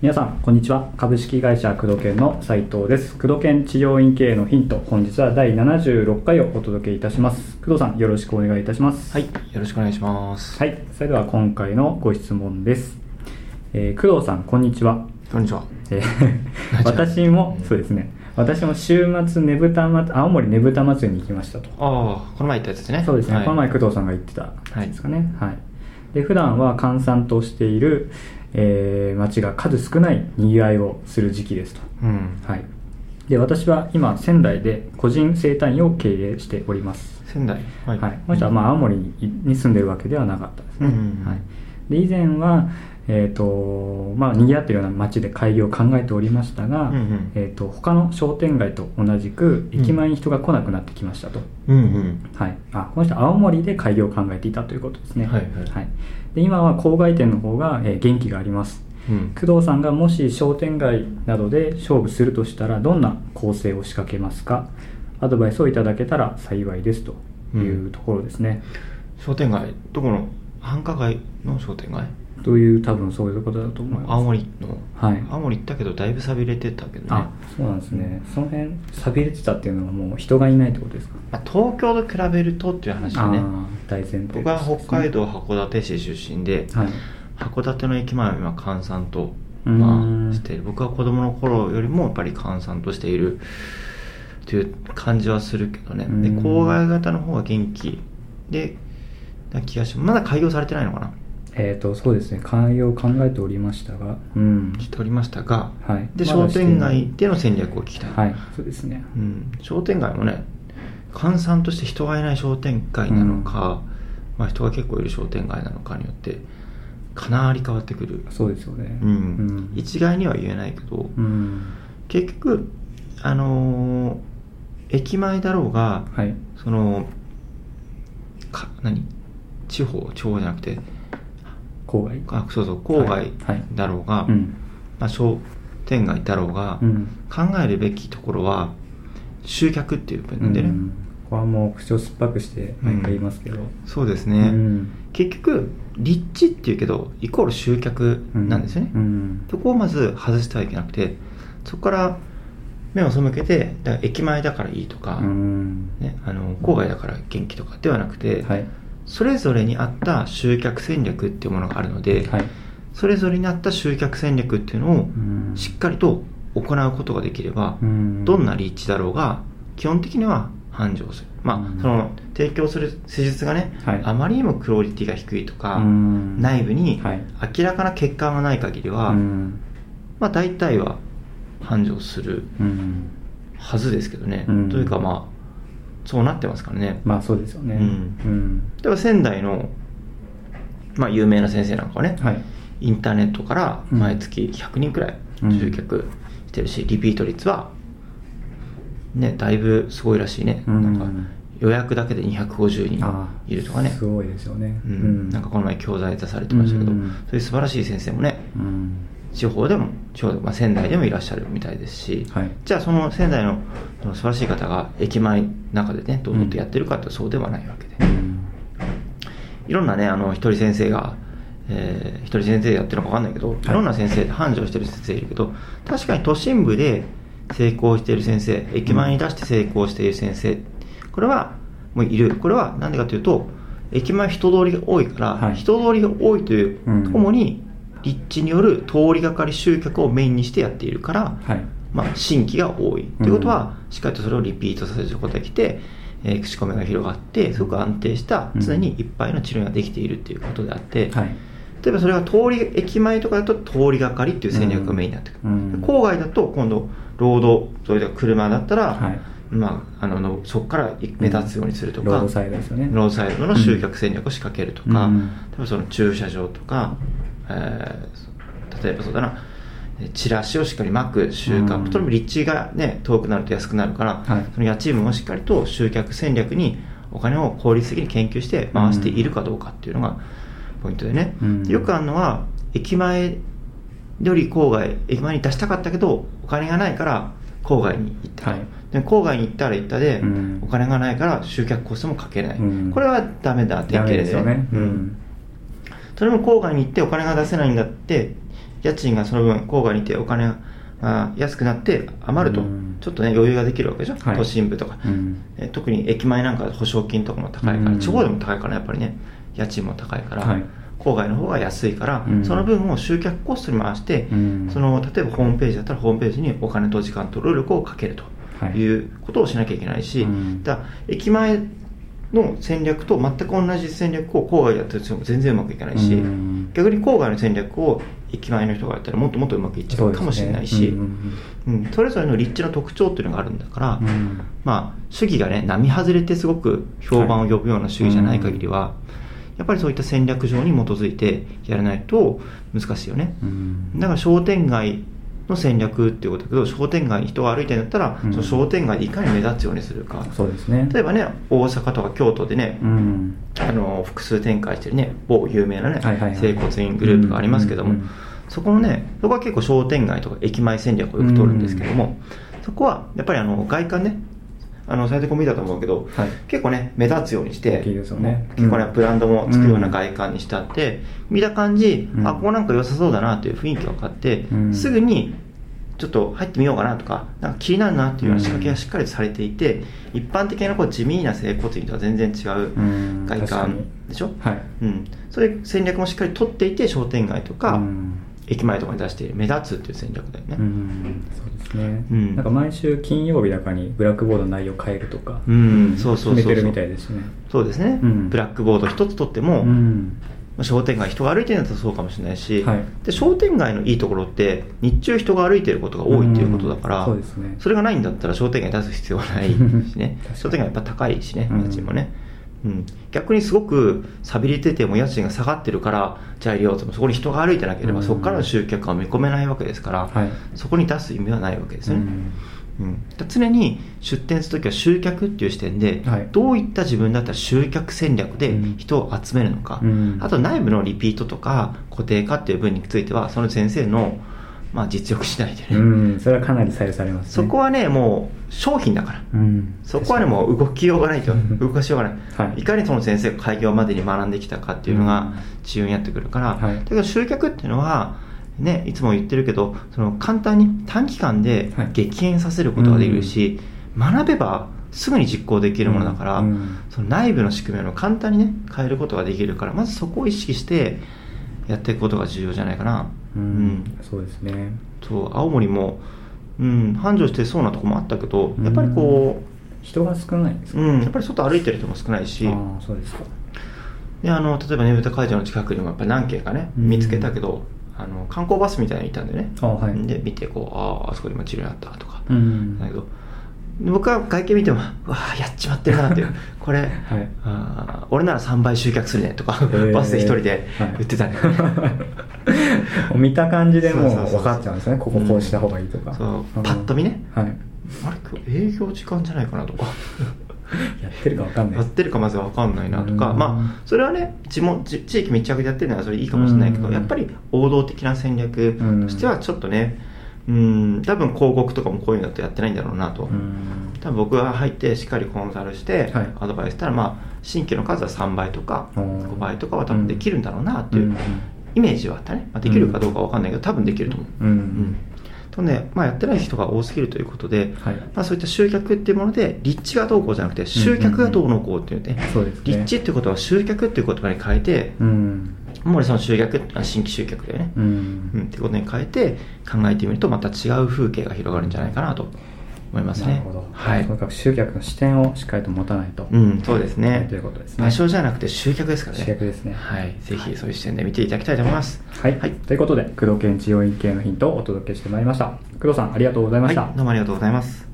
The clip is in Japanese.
皆さんこんにちは。株式会社工藤研の斉藤です。工藤研治療院経営のヒント本日は第76回をお届けいたします。工藤さんよろしくお願いいたします。はい、よろしくお願いします。はいそれでは今回のご質問です、えー工藤さんこんにちは、こんにちは。えー 私もそうですね私も週末ねぶたま青森ねぶた祭りに行きましたと。ああ、この前言ったやつですね。そうですね、はい。この前工藤さんが言ってたやつですかね。はい、で普段は閑散としている、えー街が数少ないにぎわいをする時期ですと。うん。はい、で私は今仙台で個人整体院を経営しております、仙台？ははい。この人はまあ青森に住んでるわけではなかったですね、うん。はい、で以前は、えーとまあ、賑わっているような街で開業を考えておりましたが、うんうん。えー、と他の商店街と同じく駅前に人が来なくなってきましたと、うんうん。はい、あこの人は青森で開業を考えていたということですね、はいはい。で今は郊外店の方が、えー元気があります。うん。工藤さんがもし商店街などで勝負するとしたらどんな構成を仕掛けますか？アドバイスをいただけたら幸いですというところですね、商店街、どこの繁華街の商店街？という多分そういうことだと思います。青森の。はい。青森行ったけど、だいぶ寂れてたけどね。あそうなんですね。その辺寂れてたっていうのはもう人がいないってことですか？まあ、東京と比べるとっていう話でね。大前提僕は北海道函館市出身で、はい。函館の駅前は今閑散と、まあ、して僕は子供の頃よりもやっぱり閑散としているという感じはするけどね。でうん。郊外型の方が元気でな気がしまだ開業されてないのかなえっ、とそうですね開業を考えておりましたがうん。しておりましたが、はい。で商店街での戦略を聞きたい、はい。そうですね。うん、商店街もね閑散として人がいない商店街なのか、まあ、人が結構いる商店街なのかによってかなり変わってくる、そうですよね。うん。一概には言えないけど、うん。結局あのー駅前だろうがはい。そのか何？地方地方じゃなくて郊外あそうそう郊外はいはいだろうが、うん。まあ、商店街だろうが、うん。考えるべきところは集客っていう部分でね、うん。ここはもう口を酸っぱくして毎回言いますけど、そうですね、うん。結局立地っていうけどイコール集客なんですよね、うん。そこをまず外してはいけなくてそこから目を背けてだから駅前だからいいとか、うん。ね、あの郊外だから元気とかではなくて、はいそれぞれに合った集客戦略っていうものがあるので、はい。それぞれに合った集客戦略っていうのをうん。しっかりと行うことができれば、うん。どんな立地だろうが基本的には繁盛する。まあ、うん。その提供する施術がね、はい。あまりにもクオリティが低いとか、うん。内部にはい。明らかな欠陥がない限りは、うん。まあ大体は繁盛するうん。はずですけどね、うん。というかまあそうなってますからね、まあそうですよね。うん。うん。例えば仙台の、まあ、有名な先生なんかはね、はい。インターネットから毎月100人くらい集客してるし、リピート率はねだいぶすごいらしいね、うん。なんか予約だけで250あ人いるとかね。すごいですよね。うん。なんかこの前教材出されてましたけど、うん。そういう素晴らしい先生もねうん地方でも地方でも、まあ、仙台でもいらっしゃるみたいですし、はい。じゃあその仙台のその素晴らしい方が駅前の中でね堂々とやってるかってそうではないわけで、うん。いろんなねあの一人先生が、えー、一人先生やってるのか分かんないけど、い、ろんな先生で繁盛してる先生いるけど確かに都心部で成功している先生駅前に出して成功している先生、これはもういる。これは何でかというと駅前人通りが多いから、はい。人通りが多いといううん。ともに立地による通りがかり集客をメインにしてやっているから、はい。まあ、新規が多い。ということは、しっかりとそれをリピートさせることができて、えー口コミが広がってすごく安定したうん。常にいっぱいの治療ができているっていうことであって、はい。例えばそれが通り駅前とかだと通りがかりっていう戦略がメインになってくる、郊外だと今度ロードそれで車だったら、はい。まあ、あののそこから目立つようにするとか、ロードサイドですよね。ロードサイドの集客戦略を仕掛けるとか、うん。例えばその駐車場とか、えー例えばそうだな。えチラシをしっかり巻く集客、うん。とても立地が、ね、遠くなると安くなるから、はい。その家賃分をしっかりと集客戦略にお金を効率的に研究して回しているかどうかっていうのがポイントでね、うん。よくあるのは駅前より郊外駅前に出したかったけどお金がないから郊外に行った、はい。で郊外に行ったら行ったで、うん。お金がないから集客コストもかけない、うん。これはダメだ典型ですよね。うんそれも郊外に行ってお金が出せないんだって家賃がその分郊外に行ってお金があ安くなって余ると、うん。ちょっとね余裕ができるわけでしょ、はい。都心部とか、うん。え特に駅前なんか保証金とかも高いから、うん。地方でも高いからやっぱりね家賃も高いから、はい。郊外の方が安いから、うん。その分を集客コストに回して、うん。その例えばホームページだったらホームページにお金と時間と労力をかけるとはい。いうことをしなきゃいけないし、うん。だから駅前の戦略と全く同じ戦略を郊外でやってるとも全然うまくいかないし、うん。逆に郊外の戦略を駅前の人がやったらもっともっとうまくいっちゃうかもしれないし、それぞれの立地の特徴っていうのがあるんだから、うん。うんまあ、主義がね、並外れてすごく評判を呼ぶような主義じゃない限りは、やっぱりそういった戦略上に基づいてやらないと難しいよね。うん。だから商店街の戦略っていうことだけど、商店街に人が歩いてるんだったら、うん。その商店街でいかに目立つようにするか。そうですね。例えばね、大阪とか京都でね、うん。あの複数展開してるね、某有名なね、はいはいはい。整骨院グループがありますけども、うんうんうん。そこのね、そこは結構商店街とか駅前戦略をよく取るんですけども、そこはやっぱりあの外観ね、あのサイトコン見たと思うけど、はい。結構ね、目立つようにして、ね。結構ね、うん。ブランドもつくような外観にしてあって、見た感じ、うん。あ、ここなんか良さそうだなという雰囲気が分かって、うん。すぐにちょっと入ってみようかなとか、なんか気になるなっていうような仕掛けがしっかりとされていて、一般的なこう地味な整骨院とは全然違ううん。外観でしょ、はい。うん、そういう戦略もしっかり取っていて商店街とか、うん駅前とかに出して目立つっていう戦略だよね、うん。そうですね、うん。なんか毎週金曜日だかにブラックボードの内容変えるとか、うん。そうそうそうそう。決めてるみたいですね。そうですね、うん。ブラックボード一つ取っても、うん。商店街人が歩いてるんだったらそうかもしれないし、はい。で商店街のいいところって日中人が歩いてることが多いっていうことだから、うん。そうですね。それがないんだったら商店街に出す必要はないしね。商店街やっぱ高いしねうん。家賃もね、うん。逆にすごく寂れてても家賃が下がってるからじゃあ入れようと。もそこに人が歩いてなければ、うん。そこからの集客は見込めないわけですから、はい。そこに出す意味はないわけですよね、うん。うん、だ常に出店するときは集客っていう視点で、はい。どういった自分だったら集客戦略でうん。人を集めるのか、うん。あと内部のリピートとか固定化っていう分についてはその先生の、まあ、実力次第でね、うんそれはかなり左右されますね。そこはねもう商品だから。うん。そこはねもう動きようがないと。うん。動かしようがない、はい。い、かにその先生が開業までに学んできたかっていうのがうん。重要になってくるから、はい。だけど集客っていうのはね、いつも言ってるけどその簡単に短期間ではい。激変させることができるし、学べばすぐに実行できるものだから、うん。うん。その内部の仕組みを簡単にね変えることができるからまずそこを意識してやっていくことが重要じゃないかな、うん。そうですね。そう青森も、うん、繁盛してそうなとこもあったけどやっぱりこ人が少ないんですう、か、うん、やっぱり外歩いてる人も少ないし。ああそうですか。であの例えばねぶた会場の近くにもやっぱり何軒かねうん。見つけたけど、あの観光バスみたいなのいたんでね。あはい。で見てこうあああそこにも治療あったとか、うん。だけど僕は外見見てもうわあやっちまってるなっていう。これ、はい。あー俺なら3倍集客するねとか、ー。バスで一人ではい。言ってたね、見た感じでもうそうそうそうそう。分かっちゃうんですね。こここうした方がいいとか、そう。うん。パッと見ね。はい。あれ今日営業時間じゃないかなとか。やってるか分かんない。やってるかまず分かんないなとか、うん。まあそれはね地も地地域密着でやってるのはそれいいかもしれないけど、うん。やっぱり王道的な戦略としてはちょっとねうん多分広告とかもこういうのだとやってないんだろうなと、うん。多分僕が入ってしっかりコンサルしてはい。アドバイスしたら、まあ新規の数は3倍とかうん5倍とかは多分できるんだろうなっていううん。イメージはあったね、まあ、できるかどうか分かんないけど多分できると思う、うん。うん。とねまあ、やってない人が多すぎるということで、はい。まあ、そういった集客っていうもので立地がどうこうじゃなくて集客がどうのこうっていうね、そうね。立地っていうことは集客っていう言葉に変えてうん主にその集客あ新規集客だよね、ううんん、っていうことに変えて考えてみるとまた違う風景が広がるんじゃないかなと思いますね。なるほど、はい。とにかく集客の視点をしっかりと持たないと、うん、そうですね。ということですね。場所じゃなくて集客ですからね。集客ですね。はい。ぜひそういう視点で見ていただきたいと思います。はい、はい。ということで工藤健治療院系のヒントをお届けしてまいりました。工藤さんありがとうございました、はい、どうもありがとうございます。